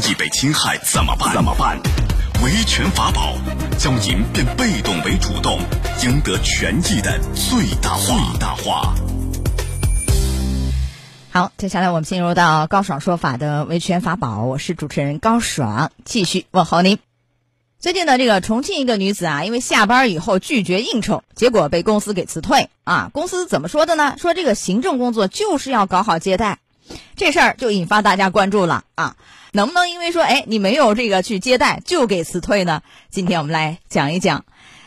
益被侵害怎么办？怎么办？维权法宝教您变被动为主动，赢得权益的最大化。最大化。好，接下来我们进入到高爽说法的维权法宝，我是主持人高爽，继续问候您。最近呢，这个重庆一个女子啊，因为下班以后拒绝应酬，结果被公司给辞退啊。公司怎么说的呢？说这个行政工作就是要搞好接待，这事儿就引发大家关注了啊。能不能因为说，哎，你没有这个去接待就给辞退呢？今天我们来讲一讲，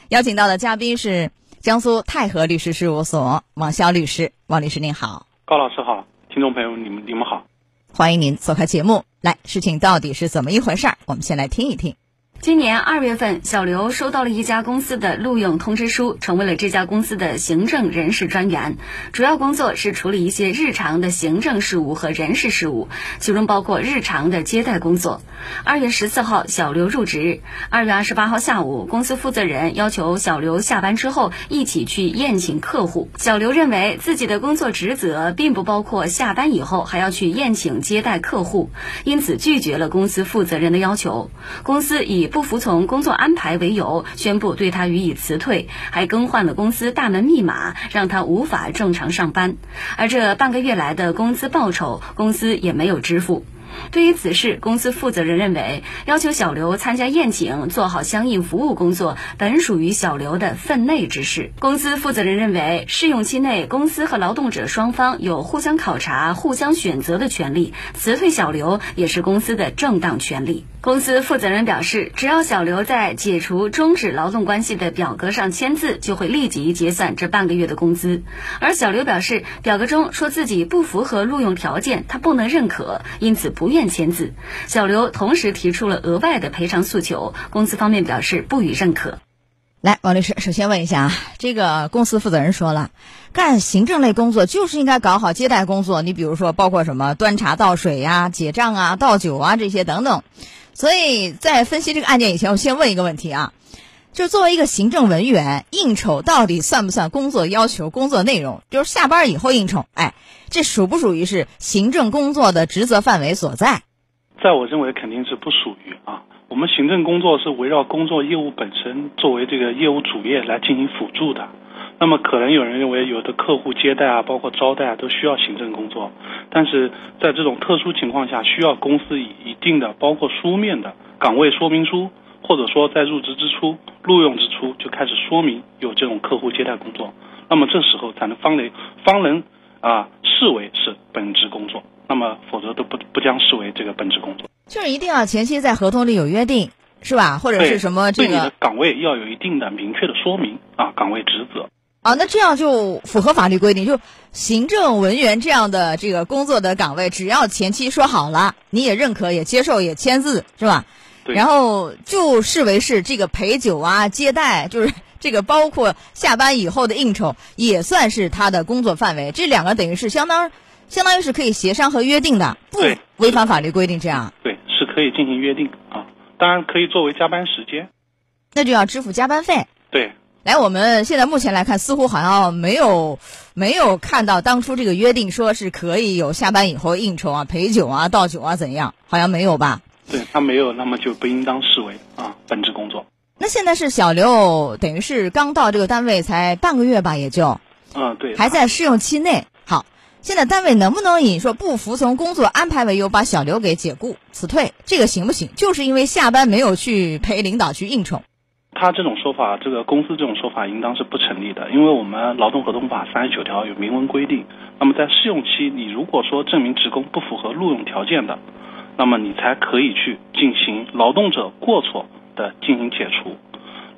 邀请到的嘉宾是江苏泰和律师事务所王潇律师，王律师您好，高老师好，听众朋友你们你们好，欢迎您做客节目。来，事情到底是怎么一回事儿？我们先来听一听。今年二月份，小刘收到了一家公司的录用通知书，成为了这家公司的行政人事专员。主要工作是处理一些日常的行政事务和人事事务，其中包括日常的接待工作。二月十四号，小刘入职。二月二十八号下午，公司负责人要求小刘下班之后一起去宴请客户。小刘认为自己的工作职责并不包括下班以后还要去宴请接待客户，因此拒绝了公司负责人的要求。公司以不服从工作安排为由，宣布对他予以辞退，还更换了公司大门密码，让他无法正常上班。而这半个月来的工资报酬，公司也没有支付。对于此事，公司负责人认为，要求小刘参加宴请、做好相应服务工作，本属于小刘的分内之事。公司负责人认为，试用期内，公司和劳动者双方有互相考察、互相选择的权利，辞退小刘也是公司的正当权利。公司负责人表示，只要小刘在解除终止劳动关系的表格上签字，就会立即结算这半个月的工资。而小刘表示，表格中说自己不符合录用条件，他不能认可，因此不愿签字。小刘同时提出了额外的赔偿诉求，公司方面表示不予认可。来，王律师，首先问一下啊，这个公司负责人说了，干行政类工作就是应该搞好接待工作，你比如说包括什么端茶倒水呀、结账啊、倒酒啊这些等等。所以在分析这个案件以前，我先问一个问题啊，就作为一个行政文员，应酬到底算不算工作要求、工作内容？就是下班以后应酬，哎，这属不属于是行政工作的职责范围所在？在我认为肯定是不属于啊。我们行政工作是围绕工作业务本身作为这个业务主业来进行辅助的。那么可能有人认为，有的客户接待啊，包括招待啊，都需要行政工作。但是在这种特殊情况下，需要公司以一定的包括书面的岗位说明书，或者说在入职之初、录用之初就开始说明有这种客户接待工作。那么这时候才能方能方能啊视为是本职工作。那么否则都不不将视为这个本职工作。就是一定要前期在合同里有约定，是吧？或者是什么这个岗位要有一定的明确的说明啊，岗位职责。啊，那这样就符合法律规定，就行政文员这样的这个工作的岗位，只要前期说好了，你也认可、也接受、也签字，是吧？然后就视为是这个陪酒啊、接待，就是这个包括下班以后的应酬，也算是他的工作范围。这两个等于是相当，相当于是可以协商和约定的，不违反法律规定。这样对，是可以进行约定啊，当然可以作为加班时间，那就要支付加班费。对。来，我们现在目前来看，似乎好像没有没有看到当初这个约定说是可以有下班以后应酬啊、陪酒啊、倒酒啊怎样，好像没有吧？对他没有，那么就不应当视为啊本职工作。那现在是小刘，等于是刚到这个单位才半个月吧，也就嗯对，还在试用期内。好，现在单位能不能以说不服从工作安排为由把小刘给解雇辞退？这个行不行？就是因为下班没有去陪领导去应酬。他这种说法，这个公司这种说法应当是不成立的，因为我们劳动合同法三十九条有明文规定，那么在试用期，你如果说证明职工不符合录用条件的，那么你才可以去进行劳动者过错的进行解除。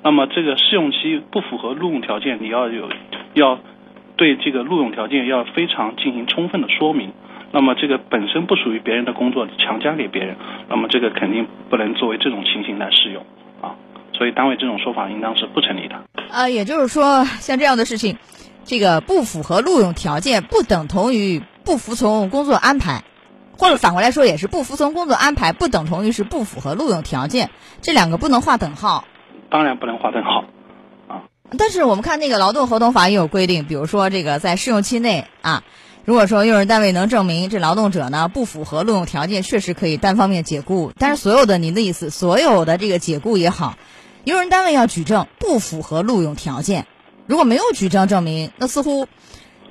那么这个试用期不符合录用条件，你要有要对这个录用条件要非常进行充分的说明。那么这个本身不属于别人的工作，强加给别人，那么这个肯定不能作为这种情形来适用啊。所以，单位这种说法应当是不成立的。啊，也就是说，像这样的事情，这个不符合录用条件，不等同于不服从工作安排，或者反过来说，也是不服从工作安排，不等同于是不符合录用条件，这两个不能划等号。当然不能划等号，啊。但是我们看那个劳动合同法也有规定，比如说这个在试用期内啊，如果说用人单位能证明这劳动者呢不符合录用条件，确实可以单方面解雇。但是所有的您的意思，所有的这个解雇也好，用人单位要举证不符合录用条件。如果没有举证证明，那似乎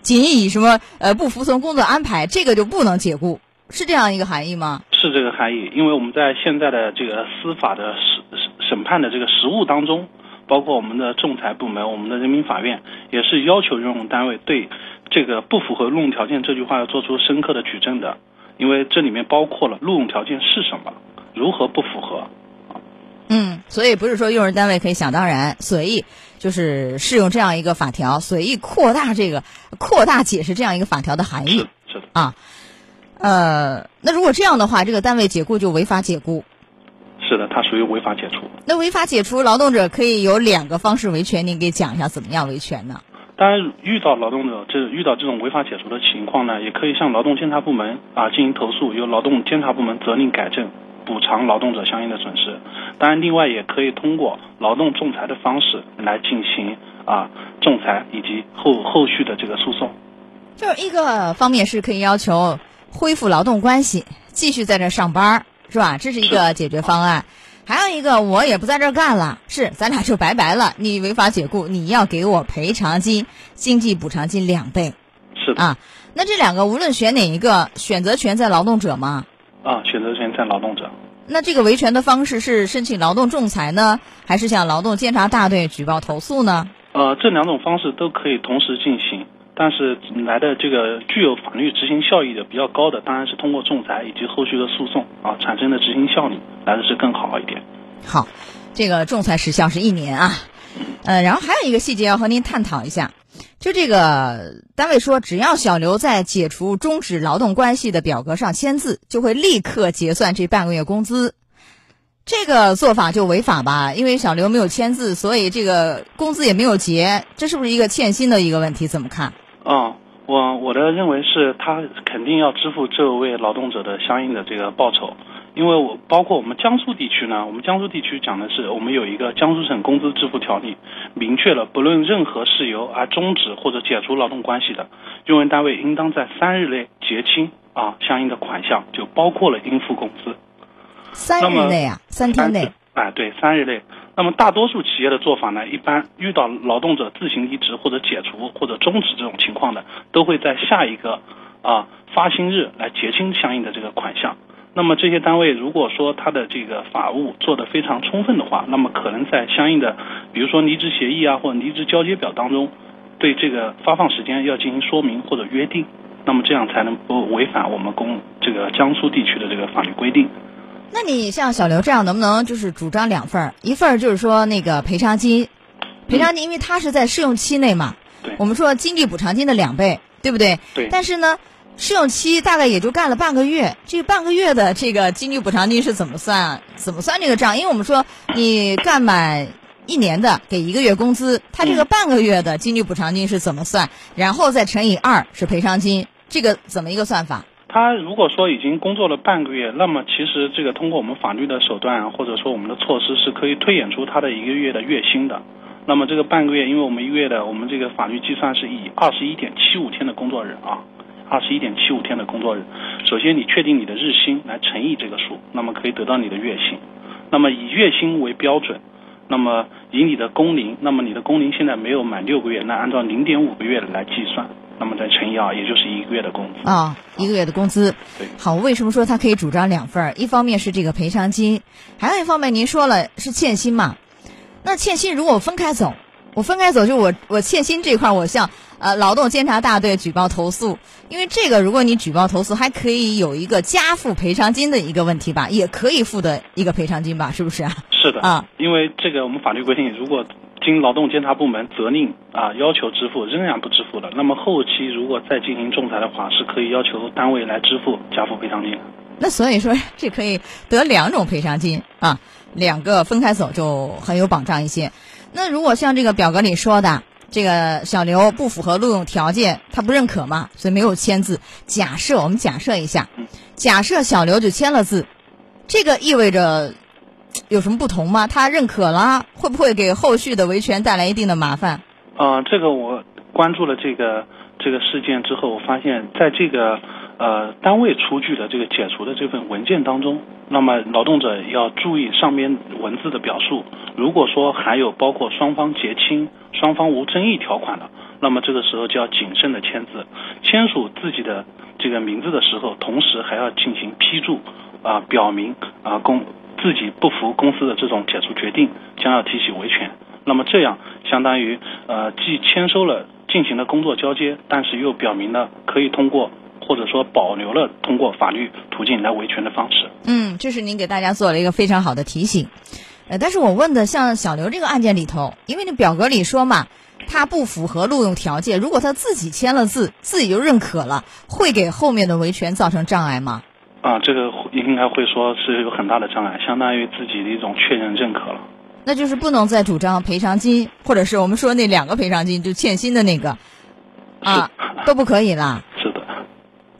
仅以什么呃不服从工作安排，这个就不能解雇，是这样一个含义吗？是这个含义，因为我们在现在的这个司法的审审判的这个实务当中，包括我们的仲裁部门、我们的人民法院，也是要求用人单位对。这个不符合录用条件这句话要做出深刻的举证的，因为这里面包括了录用条件是什么，如何不符合。嗯，所以不是说用人单位可以想当然随意，就是适用这样一个法条，随意扩大这个扩大解释这样一个法条的含义。是的啊，呃，那如果这样的话，这个单位解雇就违法解雇。是的，它属于违法解除。那违法解除，劳动者可以有两个方式维权，您给讲一下怎么样维权呢？当然，遇到劳动者这遇到这种违法解除的情况呢，也可以向劳动监察部门啊进行投诉，由劳动监察部门责令改正，补偿劳动者相应的损失。当然，另外也可以通过劳动仲裁的方式来进行啊仲裁以及后后续的这个诉讼。就是一个方面是可以要求恢复劳动关系，继续在这上班，是吧？这是一个解决方案。还有一个，我也不在这儿干了，是咱俩就拜拜了。你违法解雇，你要给我赔偿金、经济补偿金两倍。是的啊，那这两个无论选哪一个，选择权在劳动者吗？啊，选择权在劳动者。那这个维权的方式是申请劳动仲裁呢，还是向劳动监察大队举报投诉呢？呃，这两种方式都可以同时进行。但是来的这个具有法律执行效益的比较高的，当然是通过仲裁以及后续的诉讼啊产生的执行效率来的是更好一点。好，这个仲裁时效是一年啊，呃，然后还有一个细节要和您探讨一下，就这个单位说，只要小刘在解除终止劳动关系的表格上签字，就会立刻结算这半个月工资。这个做法就违法吧？因为小刘没有签字，所以这个工资也没有结，这是不是一个欠薪的一个问题？怎么看？啊，我我的认为是他肯定要支付这位劳动者的相应的这个报酬，因为我包括我们江苏地区呢，我们江苏地区讲的是我们有一个江苏省工资支付条例，明确了不论任何事由而终止或者解除劳动关系的，用人单位应当在三日内结清啊相应的款项，就包括了应付工资。三日内啊，三天内。哎，对，三日内。那么大多数企业的做法呢，一般遇到劳动者自行离职或者解除或者终止这种情况的，都会在下一个啊发薪日来结清相应的这个款项。那么这些单位如果说他的这个法务做得非常充分的话，那么可能在相应的，比如说离职协议啊或者离职交接表当中，对这个发放时间要进行说明或者约定，那么这样才能不违反我们公这个江苏地区的这个法律规定。那你像小刘这样，能不能就是主张两份儿？一份儿就是说那个赔偿金，赔偿金，因为他是在试用期内嘛。对。我们说经济补偿金的两倍，对不对？对。但是呢，试用期大概也就干了半个月，这半个月的这个经济补偿金是怎么算？怎么算这个账？因为我们说你干满一年的给一个月工资，他这个半个月的经济补偿金是怎么算？然后再乘以二是赔偿金，这个怎么一个算法？他如果说已经工作了半个月，那么其实这个通过我们法律的手段或者说我们的措施是可以推演出他的一个月的月薪的。那么这个半个月，因为我们一月的我们这个法律计算是以二十一点七五天的工作日啊，二十一点七五天的工作日。首先你确定你的日薪来乘以这个数，那么可以得到你的月薪。那么以月薪为标准，那么以你的工龄，那么你的工龄现在没有满六个月，那按照零点五个月来计算。那么再乘以二，也就是一个月的工资啊，一个月的工资。对，好，为什么说他可以主张两份儿？一方面是这个赔偿金，还有一方面您说了是欠薪嘛？那欠薪如果我分开走，我分开走，就我我欠薪这块，我向呃劳动监察大队举报投诉，因为这个如果你举报投诉，还可以有一个加付赔偿金的一个问题吧，也可以付的一个赔偿金吧，是不是啊？是的啊，因为这个我们法律规定，如果经劳动监察部门责令啊要求支付，仍然不支付的，那么后期如果再进行仲裁的话，是可以要求单位来支付加付赔偿金。那所以说，这可以得两种赔偿金啊，两个分开走就很有保障一些。那如果像这个表格里说的，这个小刘不符合录用条件，他不认可嘛，所以没有签字。假设我们假设一下，假设小刘就签了字，这个意味着。有什么不同吗？他认可了，会不会给后续的维权带来一定的麻烦？啊，这个我关注了这个这个事件之后，我发现在这个呃单位出具的这个解除的这份文件当中，那么劳动者要注意上面文字的表述。如果说还有包括双方结清、双方无争议条款的，那么这个时候就要谨慎的签字。签署自己的这个名字的时候，同时还要进行批注啊，表明啊公自己不服公司的这种解除决定，将要提起维权。那么这样相当于呃既签收了进行了工作交接，但是又表明了可以通过或者说保留了通过法律途径来维权的方式。嗯，这是您给大家做了一个非常好的提醒。呃，但是我问的像小刘这个案件里头，因为那表格里说嘛，他不符合录用条件，如果他自己签了字，自己就认可了，会给后面的维权造成障碍吗？啊，这个应该会说是有很大的障碍，相当于自己的一种确认认可了。那就是不能再主张赔偿金，或者是我们说那两个赔偿金，就欠薪的那个，啊，都不可以啦。是的。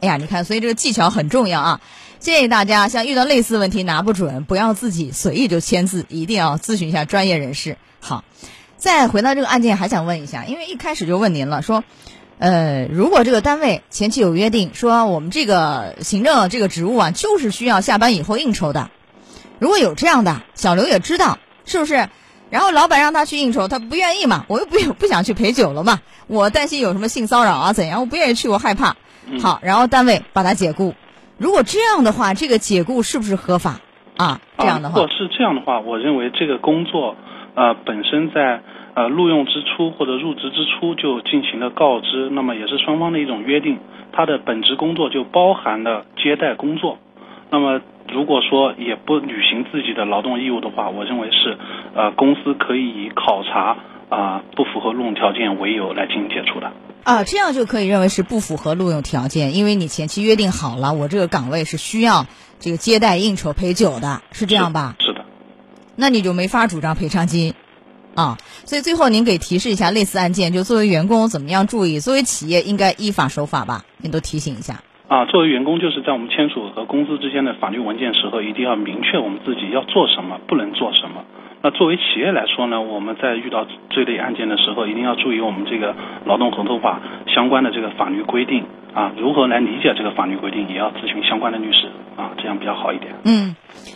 哎呀，你看，所以这个技巧很重要啊！建议大家，像遇到类似问题拿不准，不要自己随意就签字，一定要咨询一下专业人士。好，再回到这个案件，还想问一下，因为一开始就问您了，说，呃，如果这个单位前期有约定，说我们这个行政这个职务啊，就是需要下班以后应酬的，如果有这样的，小刘也知道。是不是？然后老板让他去应酬，他不愿意嘛？我又不不想去陪酒了嘛？我担心有什么性骚扰啊？怎样？我不愿意去，我害怕。好，然后单位把他解雇。如果这样的话，这个解雇是不是合法啊？这样的话，如果是这样的话，我认为这个工作呃本身在呃录用之初或者入职之初就进行了告知，那么也是双方的一种约定。他的本职工作就包含了接待工作，那么。如果说也不履行自己的劳动义务的话，我认为是，呃，公司可以以考察啊不符合录用条件为由来进行解除的。啊，这样就可以认为是不符合录用条件，因为你前期约定好了，我这个岗位是需要这个接待应酬陪酒的，是这样吧？是的。那你就没法主张赔偿金，啊，所以最后您给提示一下类似案件，就作为员工怎么样注意，作为企业应该依法守法吧？您都提醒一下。啊，作为员工，就是在我们签署和公司之间的法律文件时候，一定要明确我们自己要做什么，不能做什么。那作为企业来说呢，我们在遇到这类案件的时候，一定要注意我们这个劳动合同法相关的这个法律规定啊，如何来理解这个法律规定，也要咨询相关的律师啊，这样比较好一点。嗯，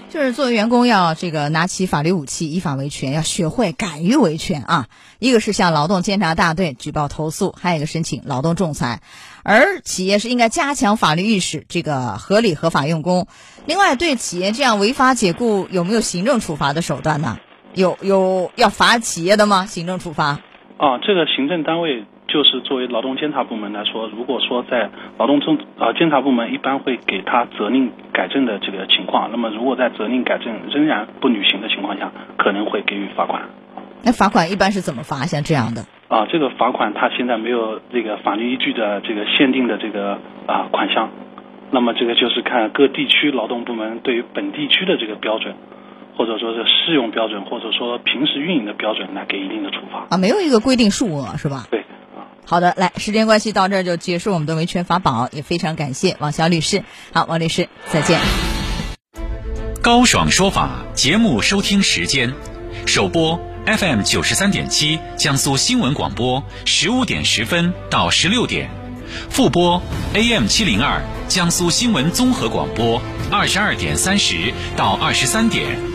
就是作为员工要这个拿起法律武器，依法维权，要学会敢于维权啊。一个是向劳动监察大队举报投诉，还有一个申请劳动仲裁。而企业是应该加强法律意识，这个合理合法用工。另外，对企业这样违法解雇有没有行政处罚的手段呢？有有要罚企业的吗？行政处罚？啊，这个行政单位就是作为劳动监察部门来说，如果说在劳动政呃监察部门一般会给他责令改正的这个情况，那么如果在责令改正仍然不履行的情况下，可能会给予罚款。那罚款一般是怎么罚？像这样的？啊，这个罚款它现在没有这个法律依据的这个限定的这个啊款项，那么这个就是看各地区劳动部门对于本地区的这个标准，或者说是适用标准，或者说平时运营的标准来给一定的处罚。啊，没有一个规定数额是吧？对。好的，来，时间关系到这儿就结束我们的维权法宝，也非常感谢王潇律师。好，王律师再见。高爽说法节目收听时间，首播。FM 九十三点七，江苏新闻广播，十五点十分到十六点；复播 AM 七零二，江苏新闻综合广播，二十二点三十到二十三点。